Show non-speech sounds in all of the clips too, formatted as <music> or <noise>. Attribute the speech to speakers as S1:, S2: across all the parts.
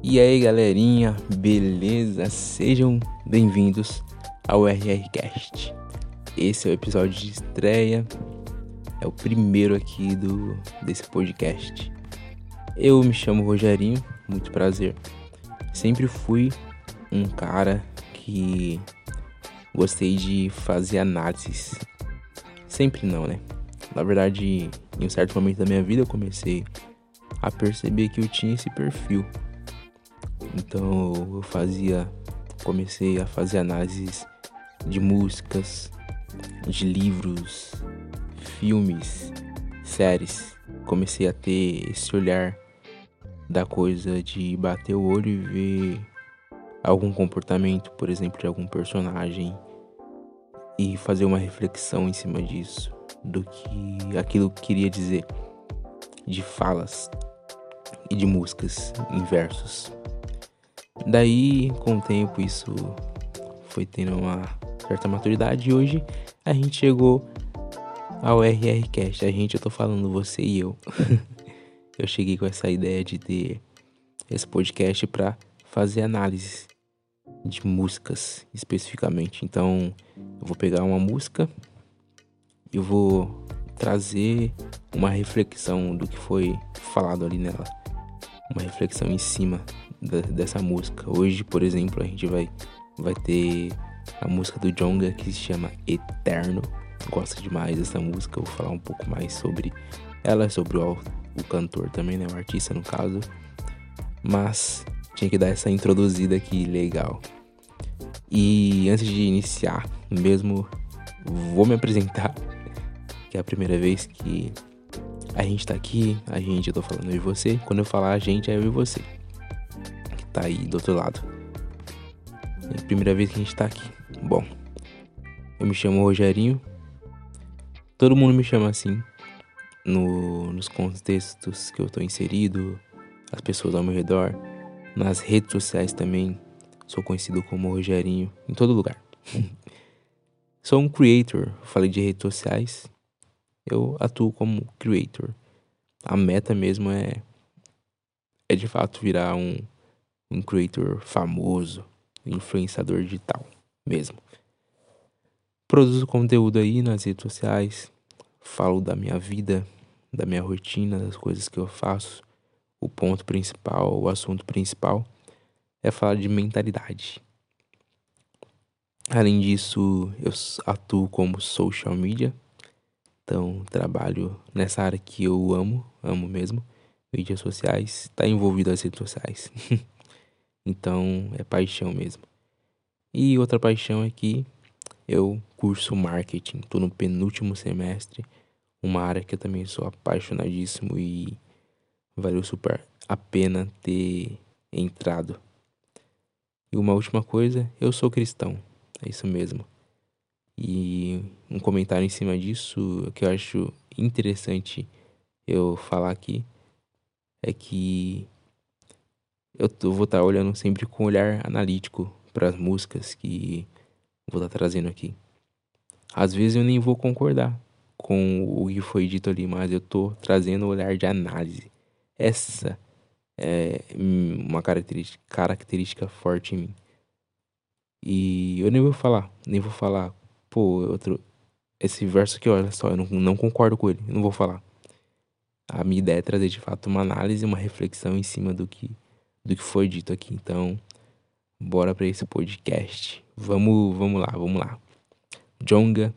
S1: E aí galerinha, beleza? Sejam bem-vindos ao RRCast. Esse é o episódio de estreia, é o primeiro aqui do desse podcast. Eu me chamo Rogerinho, muito prazer. Sempre fui um cara que gostei de fazer análises. Sempre não, né? Na verdade, em um certo momento da minha vida eu comecei a perceber que eu tinha esse perfil então eu fazia, comecei a fazer análises de músicas, de livros, filmes, séries. Comecei a ter esse olhar da coisa de bater o olho e ver algum comportamento, por exemplo, de algum personagem e fazer uma reflexão em cima disso, do que aquilo queria dizer, de falas e de músicas em versos. Daí, com o tempo, isso foi tendo uma certa maturidade e hoje a gente chegou ao RRCast. A gente, eu tô falando você e eu. <laughs> eu cheguei com essa ideia de ter esse podcast para fazer análise de músicas especificamente. Então, eu vou pegar uma música e vou trazer uma reflexão do que foi falado ali nela. Uma reflexão em cima dessa música. Hoje, por exemplo, a gente vai, vai ter a música do Jonga que se chama Eterno. Gosto demais dessa música, vou falar um pouco mais sobre ela, sobre o, o cantor também, né? O artista no caso. Mas tinha que dar essa introduzida aqui legal. E antes de iniciar, mesmo vou me apresentar, que é a primeira vez que a gente tá aqui, a gente, eu tô falando eu e você. Quando eu falar a gente, é eu e você tá aí do outro lado. É a primeira vez que a gente tá aqui. Bom, eu me chamo Rogerinho. Todo mundo me chama assim. No, nos contextos que eu tô inserido, as pessoas ao meu redor, nas redes sociais também. Sou conhecido como Rogerinho em todo lugar. <laughs> Sou um creator, falei de redes sociais. Eu atuo como creator. A meta mesmo é é de fato virar um um creator famoso, influenciador digital mesmo. Produzo conteúdo aí nas redes sociais, falo da minha vida, da minha rotina, das coisas que eu faço. O ponto principal, o assunto principal é falar de mentalidade. Além disso, eu atuo como social media, então trabalho nessa área que eu amo, amo mesmo, mídias sociais, está envolvido nas redes sociais. <laughs> Então é paixão mesmo. E outra paixão é que eu curso marketing, estou no penúltimo semestre, uma área que eu também sou apaixonadíssimo e valeu super a pena ter entrado. E uma última coisa, eu sou cristão, é isso mesmo. E um comentário em cima disso que eu acho interessante eu falar aqui é que eu vou estar tá olhando sempre com um olhar analítico para as músicas que vou estar tá trazendo aqui. Às vezes eu nem vou concordar com o que foi dito ali, mas eu tô trazendo um olhar de análise. Essa é uma característica, característica forte em mim. E eu nem vou falar, nem vou falar, pô, outro, esse verso aqui, olha só, eu não, não concordo com ele, não vou falar. A minha ideia é trazer de fato uma análise, uma reflexão em cima do que do que foi dito aqui. Então, bora para esse podcast. Vamos, vamos lá, vamos lá. Jonga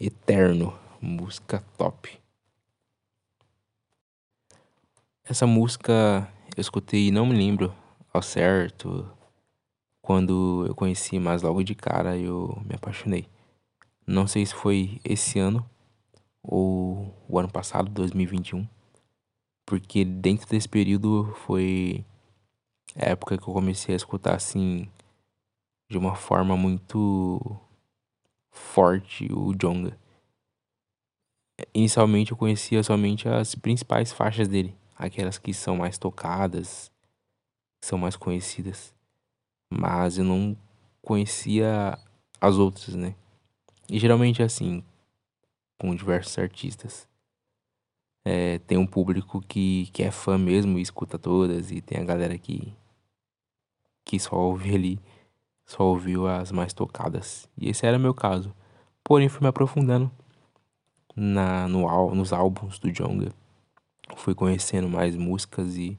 S1: Eterno, música top. Essa música eu escutei, não me lembro ao certo quando eu conheci, mas logo de cara eu me apaixonei. Não sei se foi esse ano ou o ano passado, 2021, porque dentro desse período foi época que eu comecei a escutar assim de uma forma muito forte o Jonga. Inicialmente eu conhecia somente as principais faixas dele, aquelas que são mais tocadas, são mais conhecidas. Mas eu não conhecia as outras, né? E geralmente é assim, com diversos artistas. É, tem um público que, que é fã mesmo e escuta todas, e tem a galera que que só ouve ali, só ouviu as mais tocadas. E esse era meu caso. Porém, fui me aprofundando na, no, nos álbuns do Jonga. Fui conhecendo mais músicas e,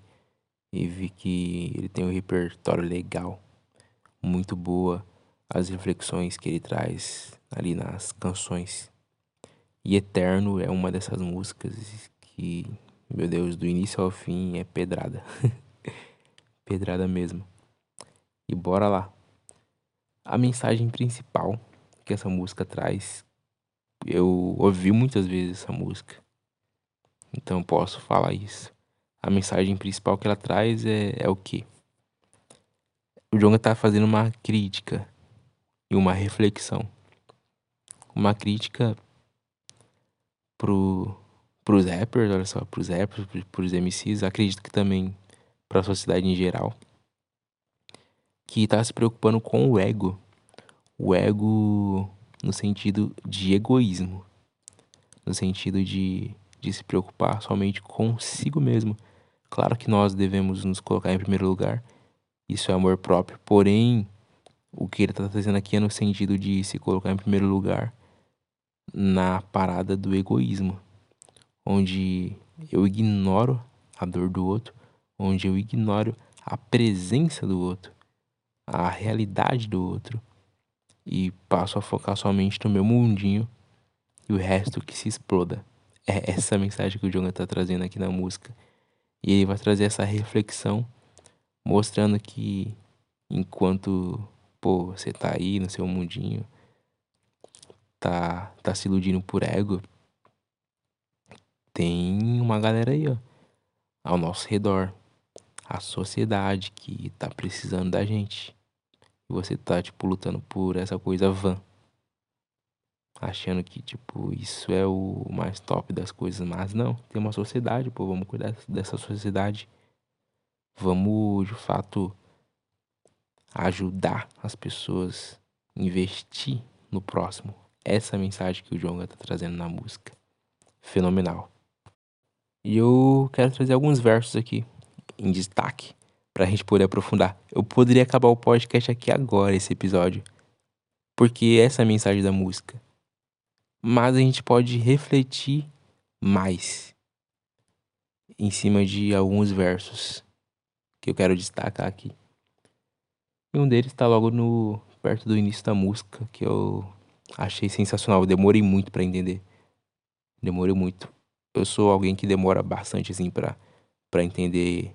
S1: e vi que ele tem um repertório legal, muito boa, as reflexões que ele traz ali nas canções. E Eterno é uma dessas músicas que, meu Deus, do início ao fim é pedrada. <laughs> pedrada mesmo. E bora lá. A mensagem principal que essa música traz, eu ouvi muitas vezes essa música. Então posso falar isso. A mensagem principal que ela traz é, é o que? O Jonga tá fazendo uma crítica e uma reflexão. Uma crítica pro, pros rappers, olha só, pros rappers, pros MCs, acredito que também para a sociedade em geral, que tá se preocupando com o ego. O ego no sentido de egoísmo, no sentido de, de se preocupar somente consigo mesmo. Claro que nós devemos nos colocar em primeiro lugar, isso é amor próprio, porém, o que ele está trazendo aqui é no sentido de se colocar em primeiro lugar na parada do egoísmo, onde eu ignoro a dor do outro, onde eu ignoro a presença do outro, a realidade do outro e passo a focar somente no meu mundinho e o resto que se exploda. É essa mensagem que o Jonga está trazendo aqui na música. E ele vai trazer essa reflexão, mostrando que enquanto pô, você tá aí no seu mundinho, tá, tá se iludindo por ego, tem uma galera aí, ó, ao nosso redor. A sociedade que tá precisando da gente. E você tá, tipo, lutando por essa coisa vã. Achando que, tipo, isso é o mais top das coisas. Mas não, tem uma sociedade, pô, vamos cuidar dessa sociedade. Vamos, de fato, ajudar as pessoas, investir no próximo. Essa a mensagem que o Jonga tá trazendo na música. Fenomenal. E eu quero trazer alguns versos aqui em destaque para a gente poder aprofundar. Eu poderia acabar o podcast aqui agora, esse episódio, porque essa é a mensagem da música. Mas a gente pode refletir mais em cima de alguns versos que eu quero destacar aqui. E um deles está logo no perto do início da música, que eu achei sensacional. Eu demorei muito para entender. Demorei muito eu sou alguém que demora bastante, assim, pra, pra entender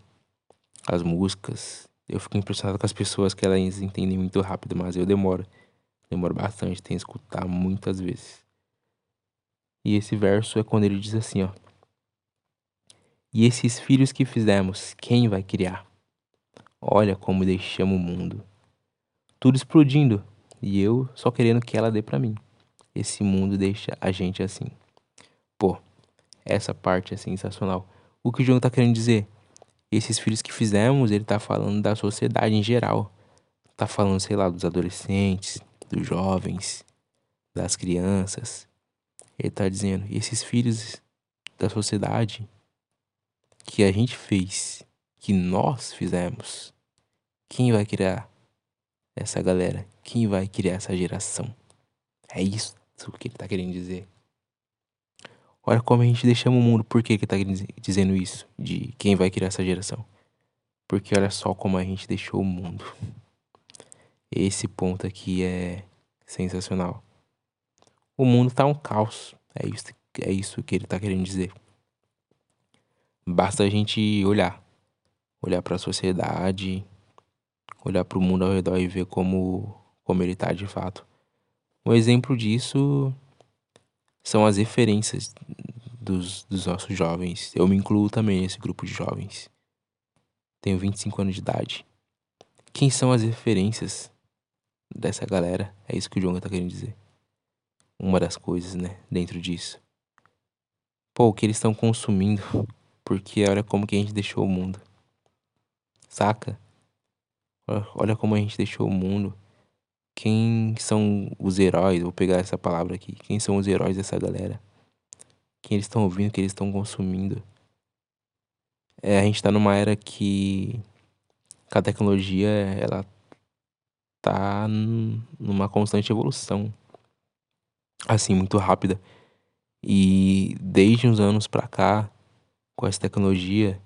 S1: as músicas. Eu fico impressionado com as pessoas que elas entendem muito rápido, mas eu demoro. Demoro bastante, tenho que escutar muitas vezes. E esse verso é quando ele diz assim, ó. E esses filhos que fizemos, quem vai criar? Olha como deixamos o mundo. Tudo explodindo, e eu só querendo que ela dê para mim. Esse mundo deixa a gente assim. Pô, essa parte é sensacional. O que o João tá querendo dizer? Esses filhos que fizemos, ele tá falando da sociedade em geral. Tá falando, sei lá, dos adolescentes, dos jovens, das crianças. Ele tá dizendo, esses filhos da sociedade que a gente fez, que nós fizemos, quem vai criar essa galera? Quem vai criar essa geração? É isso que ele tá querendo dizer. Olha como a gente deixamos o mundo. Por que que tá dizendo isso? De quem vai criar essa geração? Porque olha só como a gente deixou o mundo. Esse ponto aqui é sensacional. O mundo tá um caos. É isso, é isso que ele tá querendo dizer. Basta a gente olhar. Olhar para a sociedade, olhar para o mundo ao redor e ver como, como ele tá de fato. Um exemplo disso são as referências dos, dos nossos jovens. Eu me incluo também nesse grupo de jovens. Tenho 25 anos de idade. Quem são as referências dessa galera? É isso que o Jonga tá querendo dizer. Uma das coisas, né, dentro disso. Pô, o que eles estão consumindo, porque olha como que a gente deixou o mundo. Saca? Olha como a gente deixou o mundo. Quem são os heróis? Vou pegar essa palavra aqui. Quem são os heróis dessa galera? quem eles estão ouvindo, que eles estão consumindo. É, a gente tá numa era que a tecnologia, ela tá numa constante evolução. Assim, muito rápida. E desde uns anos pra cá, com essa tecnologia,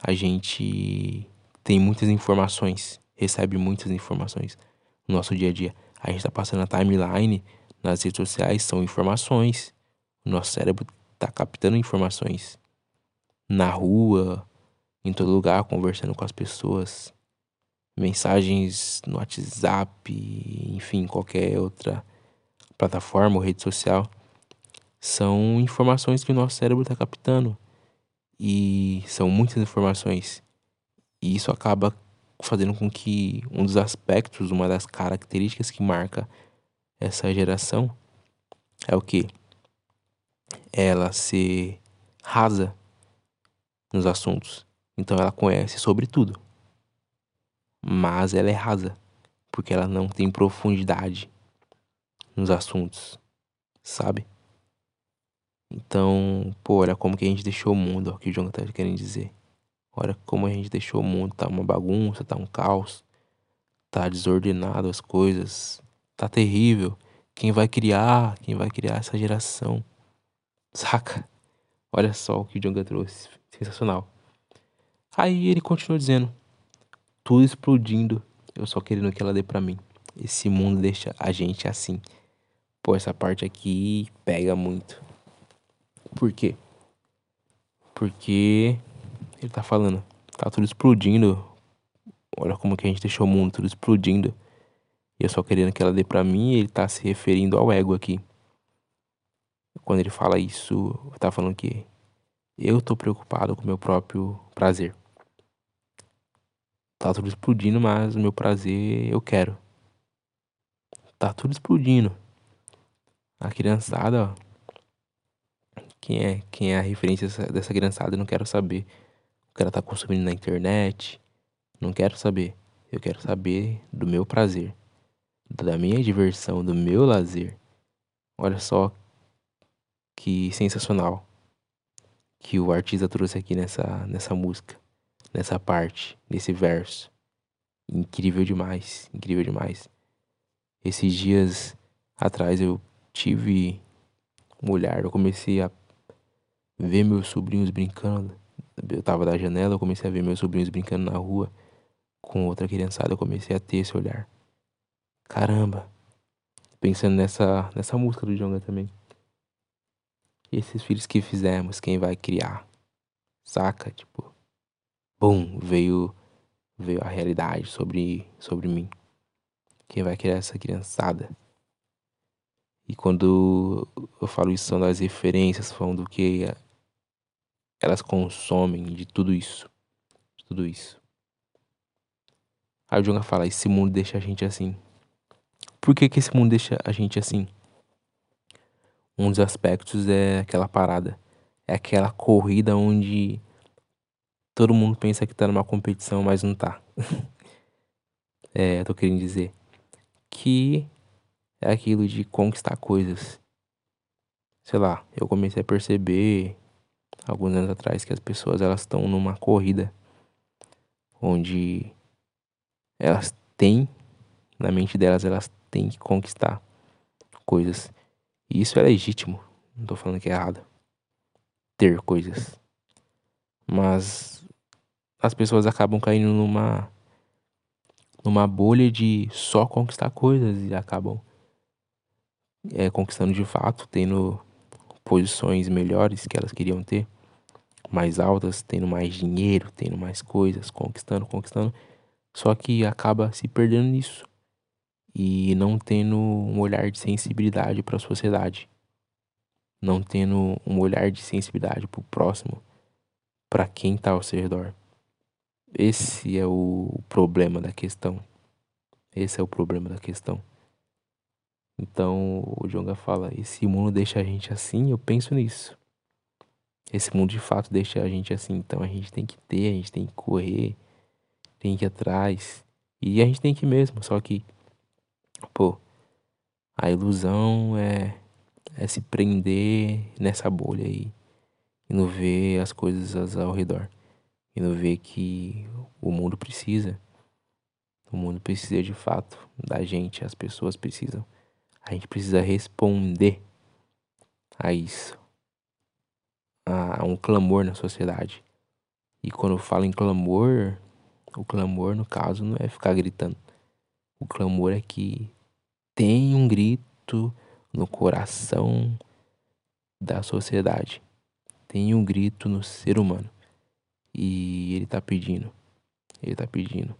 S1: a gente tem muitas informações, recebe muitas informações no nosso dia a dia. A gente tá passando a timeline nas redes sociais, são informações. O nosso cérebro tá captando informações na rua, em todo lugar, conversando com as pessoas, mensagens no WhatsApp, enfim, qualquer outra plataforma ou rede social, são informações que o nosso cérebro está captando. E são muitas informações. E isso acaba fazendo com que um dos aspectos, uma das características que marca essa geração é o que? Ela ser rasa nos assuntos. Então ela conhece sobre tudo. Mas ela é rasa, porque ela não tem profundidade nos assuntos, sabe? Então, pô, olha como que a gente deixou o mundo, ó, que o John tá querendo dizer. Olha como a gente deixou o mundo, tá uma bagunça, tá um caos, tá desordenado as coisas, tá terrível. Quem vai criar, quem vai criar essa geração? Saca? Olha só o que o Jonga trouxe, sensacional. Aí ele continua dizendo: tudo explodindo, eu só querendo que ela dê para mim. Esse mundo deixa a gente assim. Pô, essa parte aqui pega muito. Por quê? Porque ele tá falando, tá tudo explodindo. Olha como que a gente deixou o mundo tudo explodindo. E eu só querendo que ela dê pra mim, ele tá se referindo ao ego aqui. Quando ele fala isso, tá falando que eu tô preocupado com meu próprio prazer. Tá tudo explodindo, mas o meu prazer eu quero. Tá tudo explodindo. A criançada, ó. Quem é, quem é a referência dessa criançada, eu não quero saber. O ela tá consumindo na internet. Não quero saber. Eu quero saber do meu prazer. Da minha diversão, do meu lazer. Olha só que sensacional que o artista trouxe aqui nessa, nessa música nessa parte, nesse verso. Incrível demais, incrível demais. Esses dias atrás eu tive um olhar, eu comecei a ver meus sobrinhos brincando. Eu tava da janela, eu comecei a ver meus sobrinhos brincando na rua com outra criançada, eu comecei a ter esse olhar. Caramba. Pensando nessa nessa música do Jonga também. E esses filhos que fizemos, quem vai criar? Saca? Tipo, bum, veio veio a realidade sobre sobre mim. Quem vai criar essa criançada? E quando eu falo isso são das referências, falando do que elas consomem de tudo isso, de tudo isso. Aí o Jonga fala, esse mundo deixa a gente assim. Por que que esse mundo deixa a gente assim? Um dos aspectos é aquela parada, é aquela corrida onde todo mundo pensa que tá numa competição, mas não tá. <laughs> é, tô querendo dizer que é aquilo de conquistar coisas. Sei lá, eu comecei a perceber alguns anos atrás que as pessoas elas estão numa corrida onde elas têm na mente delas elas têm que conquistar coisas. E isso é legítimo, não tô falando que é errado ter coisas. Mas as pessoas acabam caindo numa numa bolha de só conquistar coisas e acabam é, conquistando de fato, tendo posições melhores que elas queriam ter, mais altas, tendo mais dinheiro, tendo mais coisas, conquistando, conquistando, só que acaba se perdendo nisso e não tendo um olhar de sensibilidade para a sociedade, não tendo um olhar de sensibilidade para o próximo, para quem está ao seu redor. Esse é o problema da questão. Esse é o problema da questão. Então o Jonga fala: esse mundo deixa a gente assim. Eu penso nisso. Esse mundo de fato deixa a gente assim. Então a gente tem que ter, a gente tem que correr, tem que ir atrás. E a gente tem que ir mesmo. Só que, pô, a ilusão é, é se prender nessa bolha aí e não ver as coisas ao redor. e não vê que o mundo precisa. O mundo precisa de fato da gente, as pessoas precisam. A gente precisa responder a isso. A um clamor na sociedade. E quando eu falo em clamor, o clamor no caso não é ficar gritando. O clamor é que tem um grito no coração da sociedade. Tem um grito no ser humano. E ele tá pedindo. Ele tá pedindo.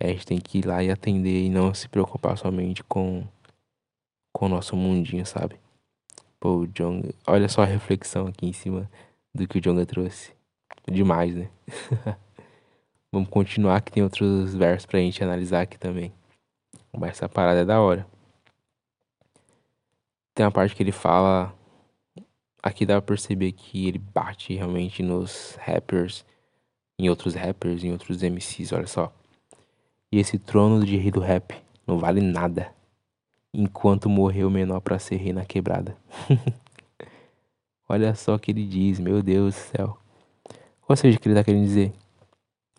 S1: E a gente tem que ir lá e atender e não se preocupar somente com com o nosso mundinho, sabe? Pô, o Jonga, olha só a reflexão aqui em cima do que o Jonga trouxe. Demais, né? <laughs> Vamos continuar que tem outros versos pra gente analisar aqui também. Mas essa parada é da hora. Tem uma parte que ele fala. Aqui dá pra perceber que ele bate realmente nos rappers, em outros rappers, em outros MCs, olha só. E esse trono de rei do rap não vale nada. Enquanto morreu o menor pra ser rei na quebrada. <laughs> olha só o que ele diz, meu Deus do céu. Ou seja, o que ele tá querendo dizer?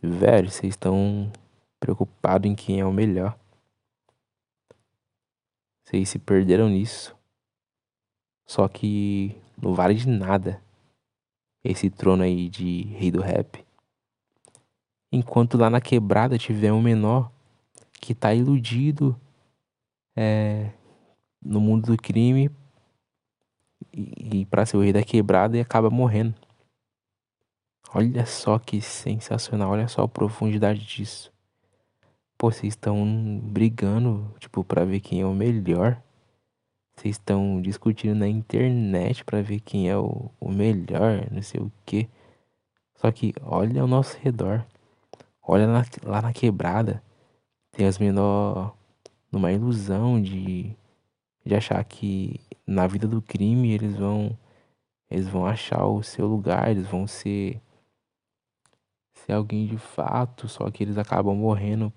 S1: Velho, vocês estão preocupados em quem é o melhor. Vocês se perderam nisso. Só que não vale de nada esse trono aí de rei do rap. Enquanto lá na quebrada tiver um menor que tá iludido é, no mundo do crime e, e para ser o rei da quebrada e acaba morrendo. Olha só que sensacional, olha só a profundidade disso. Pô, vocês estão brigando, tipo, pra ver quem é o melhor. Vocês estão discutindo na internet pra ver quem é o, o melhor, não sei o que. Só que olha ao nosso redor. Olha na, lá na quebrada. Tem as menor numa ilusão de, de achar que na vida do crime eles vão eles vão achar o seu lugar, eles vão ser ser alguém de fato, só que eles acabam morrendo,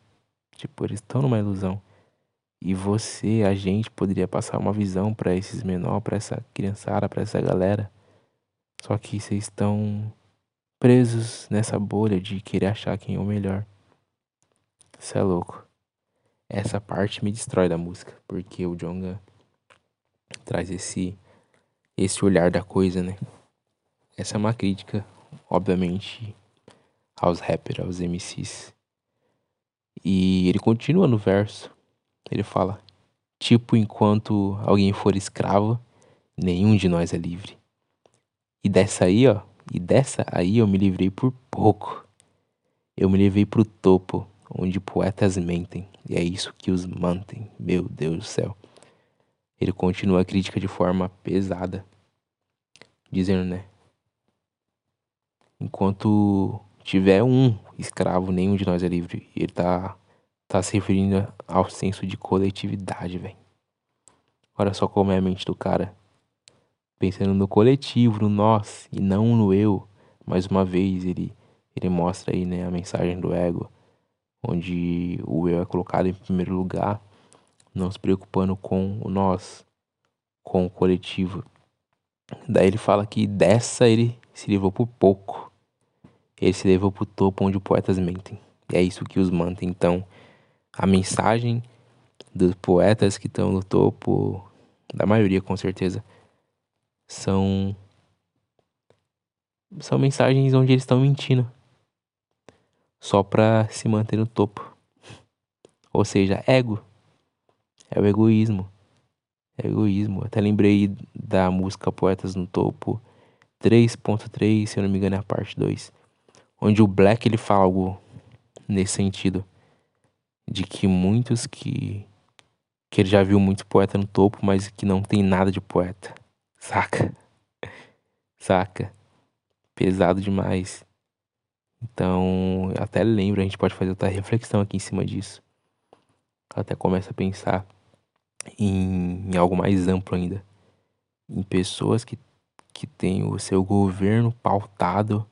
S1: tipo, eles estão numa ilusão. E você, a gente poderia passar uma visão para esses menores, para essa criançada, para essa galera. Só que vocês estão presos nessa bolha de querer achar quem é o melhor. Isso é louco. Essa parte me destrói da música, porque o Jonga traz esse esse olhar da coisa, né? Essa é uma crítica, obviamente, aos rappers, aos MCs. E ele continua no verso. Ele fala: Tipo, enquanto alguém for escravo, nenhum de nós é livre. E dessa aí, ó, e dessa aí eu me livrei por pouco. Eu me levei pro topo, onde poetas mentem, e é isso que os mantém. Meu Deus do céu. Ele continua a crítica de forma pesada, dizendo, né? Enquanto tiver um escravo, nenhum de nós é livre. E ele tá, tá se referindo ao senso de coletividade, velho. Olha só como é a mente do cara. Pensando no coletivo, no nós, e não no eu. Mais uma vez, ele, ele mostra aí, né, a mensagem do ego. Onde o eu é colocado em primeiro lugar, não se preocupando com o nós, com o coletivo. Daí ele fala que dessa ele se livrou por pouco ele se levou pro topo onde os poetas mentem. E é isso que os mantém. Então, a mensagem dos poetas que estão no topo, da maioria com certeza, são são mensagens onde eles estão mentindo. Só pra se manter no topo. Ou seja, ego. É o egoísmo. É egoísmo. Até lembrei da música Poetas no Topo 3.3, se eu não me engano, é a parte 2 onde o Black ele fala algo nesse sentido de que muitos que que ele já viu muito poeta no topo, mas que não tem nada de poeta. Saca? Saca? Pesado demais. Então, até lembro, a gente pode fazer outra reflexão aqui em cima disso. Até começa a pensar em, em algo mais amplo ainda. Em pessoas que, que têm o seu governo pautado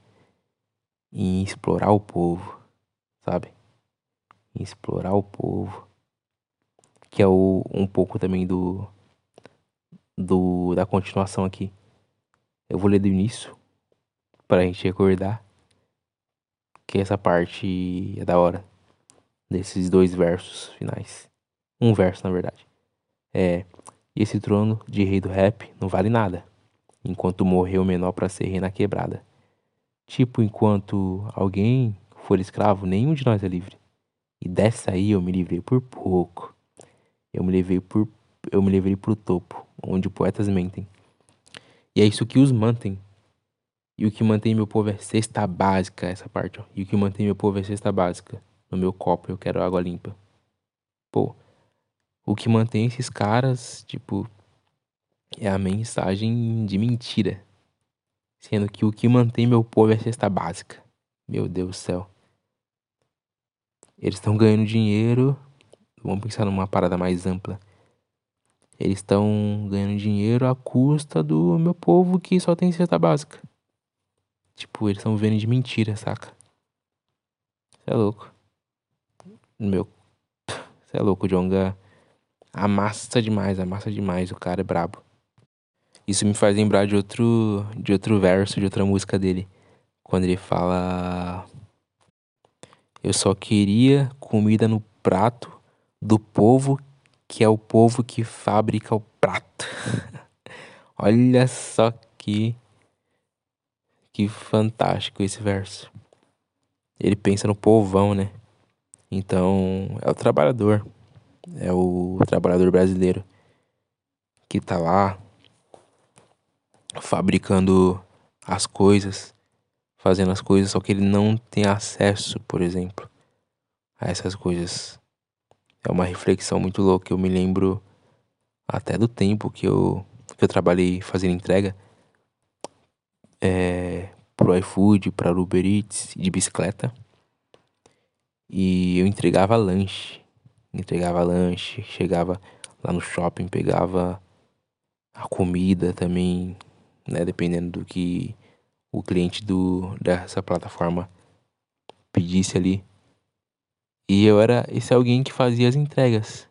S1: em explorar o povo, sabe? Em explorar o povo. Que é o, um pouco também do, do da continuação aqui. Eu vou ler do início para a gente recordar. Que essa parte é da hora. Desses dois versos finais. Um verso, na verdade. É. E esse trono de rei do rap não vale nada. Enquanto morreu o menor para ser rei na quebrada. Tipo, enquanto alguém for escravo, nenhum de nós é livre. E dessa aí eu me livrei por pouco. Eu me levei por eu me levei pro topo, onde poetas mentem. E é isso que os mantém. E o que mantém meu povo é cesta básica, essa parte, ó. E o que mantém meu povo é cesta básica. No meu copo eu quero água limpa. Pô, o que mantém esses caras, tipo, é a mensagem de mentira. Sendo que o que mantém meu povo é cesta básica. Meu Deus do céu. Eles estão ganhando dinheiro. Vamos pensar numa parada mais ampla. Eles estão ganhando dinheiro à custa do meu povo que só tem cesta básica. Tipo, eles estão vendo de mentira, saca? Você é louco. Meu. <laughs> Você é louco, o Jonga amassa demais, amassa demais. O cara é brabo. Isso me faz lembrar de outro, de outro verso, de outra música dele. Quando ele fala. Eu só queria comida no prato do povo que é o povo que fabrica o prato. <laughs> Olha só que que fantástico esse verso. Ele pensa no povão, né? Então, é o trabalhador. É o trabalhador brasileiro que tá lá fabricando as coisas, fazendo as coisas, só que ele não tem acesso, por exemplo, a essas coisas é uma reflexão muito louca. Eu me lembro até do tempo que eu, que eu trabalhei fazendo entrega é, pro iFood, para Uber Eats, de bicicleta. E eu entregava lanche. Entregava lanche, chegava lá no shopping, pegava a comida também, né? Dependendo do que o cliente do, dessa plataforma pedisse ali. E eu era esse alguém que fazia as entregas.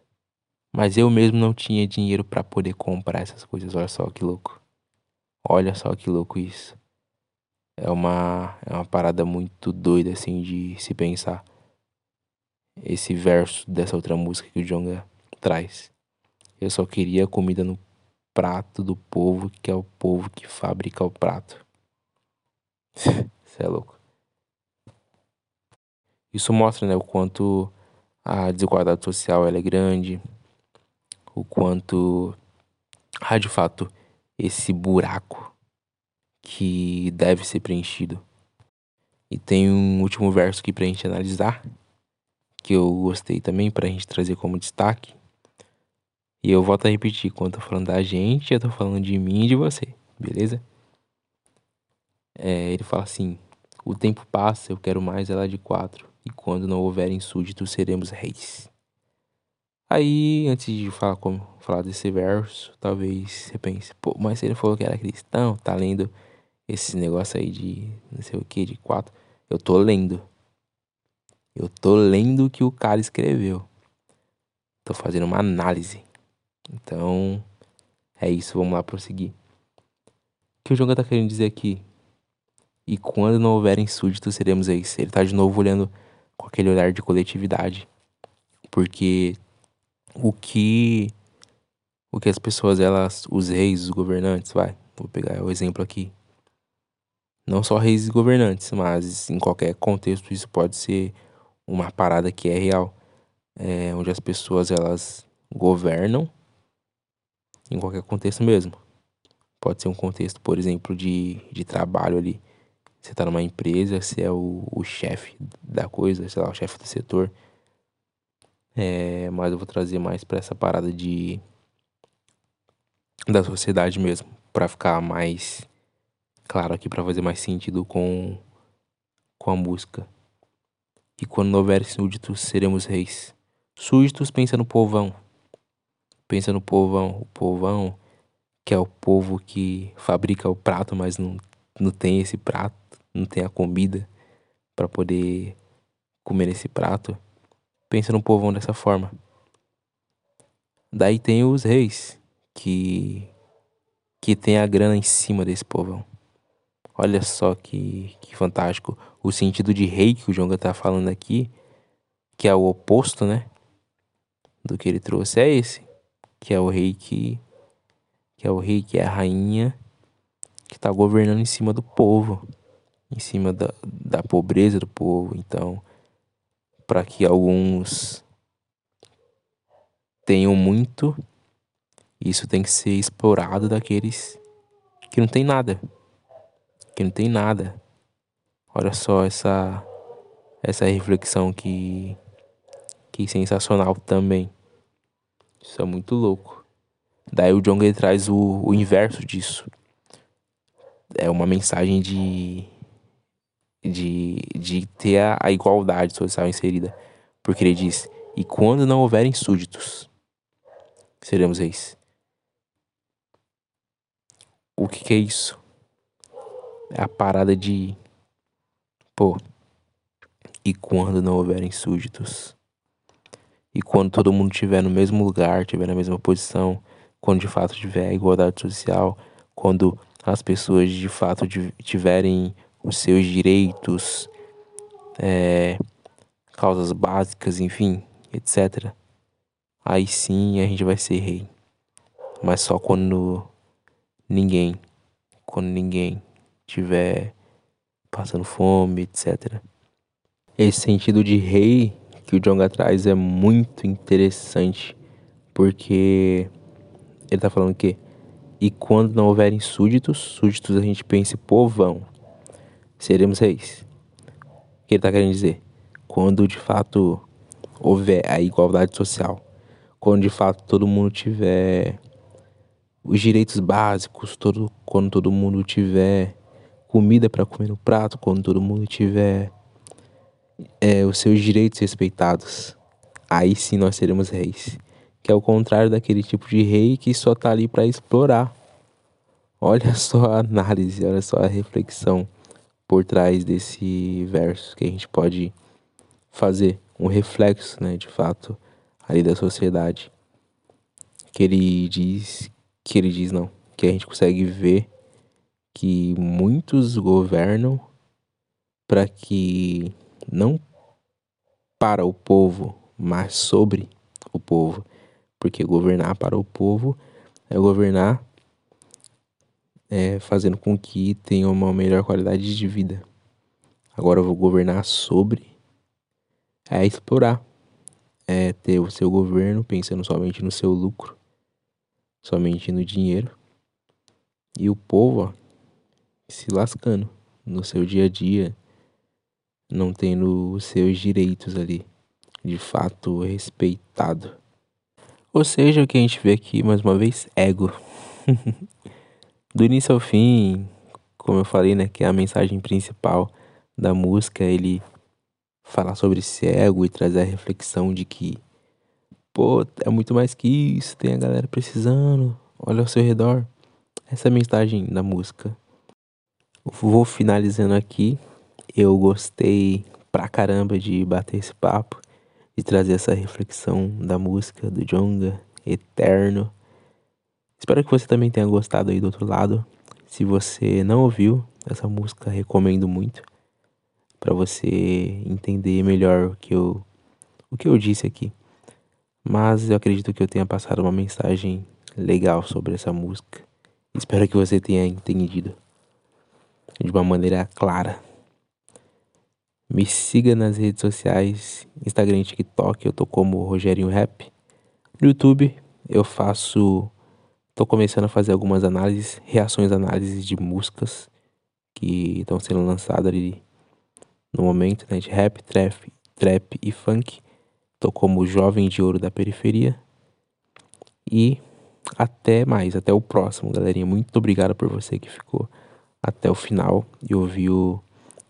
S1: Mas eu mesmo não tinha dinheiro para poder comprar essas coisas. Olha só que louco. Olha só que louco isso. É uma, é uma parada muito doida assim de se pensar. Esse verso dessa outra música que o Jonga traz. Eu só queria comida no prato do povo, que é o povo que fabrica o prato. <laughs> Você é louco. Isso mostra né, o quanto a desigualdade social é grande, o quanto há de fato esse buraco que deve ser preenchido. E tem um último verso aqui pra gente analisar, que eu gostei também pra gente trazer como destaque. E eu volto a repetir, quando eu tô falando da gente, eu tô falando de mim e de você, beleza? É, ele fala assim: O tempo passa, eu quero mais ela de quatro e quando não houverem súditos seremos reis. Aí, antes de falar como falar desse verso, talvez você pense, pô, mas ele falou que era cristão, tá lendo esse negócio aí de não sei o que, de quatro. Eu tô lendo. Eu tô lendo o que o cara escreveu. Tô fazendo uma análise. Então, é isso, vamos lá prosseguir. O que o Jonga tá querendo dizer aqui? E quando não houverem súditos, seremos reis. Ele tá de novo olhando com aquele olhar de coletividade. Porque o que o que as pessoas elas, os reis, os governantes, vai, vou pegar o exemplo aqui. Não só reis e governantes, mas em qualquer contexto isso pode ser uma parada que é real, é, onde as pessoas elas governam em qualquer contexto mesmo. Pode ser um contexto, por exemplo, de, de trabalho ali você tá numa empresa, você é o, o chefe da coisa, sei lá, o chefe do setor. É, mas eu vou trazer mais para essa parada de da sociedade mesmo, para ficar mais claro aqui para fazer mais sentido com com a música. E quando houver súditos, seremos reis. Súditos pensa no povão. Pensa no povão, o povão que é o povo que fabrica o prato, mas não, não tem esse prato não tem a comida para poder comer esse prato, pensa no povão dessa forma. Daí tem os reis que que tem a grana em cima desse povão. Olha só que, que fantástico. o sentido de rei que o Jonga tá falando aqui, que é o oposto, né? Do que ele trouxe, é esse. Que é o rei que. Que é o rei que é a rainha que tá governando em cima do povo. Em cima da, da pobreza do povo. Então, para que alguns tenham muito, isso tem que ser explorado daqueles que não tem nada. Que não tem nada. Olha só essa essa reflexão que que sensacional também. Isso é muito louco. Daí o John Gay traz o, o inverso disso. É uma mensagem de de, de ter a, a igualdade social inserida. Porque ele diz: E quando não houverem súditos, seremos reis. O que, que é isso? É a parada de Pô, e quando não houverem súditos? E quando todo mundo estiver no mesmo lugar, estiver na mesma posição, quando de fato tiver igualdade social, quando as pessoas de fato tiverem os seus direitos, é, causas básicas, enfim, etc. Aí sim a gente vai ser rei. Mas só quando ninguém, quando ninguém tiver passando fome, etc. Esse sentido de rei que o Jonga traz é muito interessante, porque ele tá falando que e quando não houverem súditos, súditos a gente pensa povão, seremos reis. O que ele tá querendo dizer? Quando de fato houver a igualdade social, quando de fato todo mundo tiver os direitos básicos, todo, quando todo mundo tiver comida para comer no prato quando todo mundo tiver é, os seus direitos respeitados. Aí sim nós seremos reis. Que é o contrário daquele tipo de rei que só tá ali para explorar. Olha <laughs> só a análise, olha só a reflexão por trás desse verso que a gente pode fazer um reflexo, né, de fato, ali da sociedade. Que ele diz, que ele diz não, que a gente consegue ver que muitos governam para que não para o povo, mas sobre o povo. Porque governar para o povo é governar é, fazendo com que tenha uma melhor qualidade de vida. Agora eu vou governar sobre é explorar, é ter o seu governo pensando somente no seu lucro, somente no dinheiro. E o povo, ó, se lascando no seu dia a dia, não tendo os seus direitos ali de fato respeitado. Ou seja, o que a gente vê aqui mais uma vez, ego. <laughs> Do início ao fim, como eu falei, né, que é a mensagem principal da música, ele falar sobre esse ego e trazer a reflexão de que, pô, é muito mais que isso, tem a galera precisando, olha ao seu redor. Essa é a mensagem da música. Vou finalizando aqui. Eu gostei pra caramba de bater esse papo e trazer essa reflexão da música do Jonga, Eterno. Espero que você também tenha gostado aí do outro lado. Se você não ouviu essa música, recomendo muito para você entender melhor o que eu o que eu disse aqui. Mas eu acredito que eu tenha passado uma mensagem legal sobre essa música. Espero que você tenha entendido de uma maneira clara. Me siga nas redes sociais, Instagram e TikTok, eu tô como Rogerinho Rap. No YouTube eu faço, tô começando a fazer algumas análises, reações, análises de músicas que estão sendo lançadas ali no momento, né, de rap, trap, trap e funk. Tô como Jovem de Ouro da Periferia. E até mais, até o próximo, galerinha. Muito obrigado por você que ficou até o final e ouviu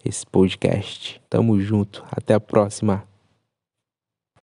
S1: esse podcast. Tamo junto, até a próxima.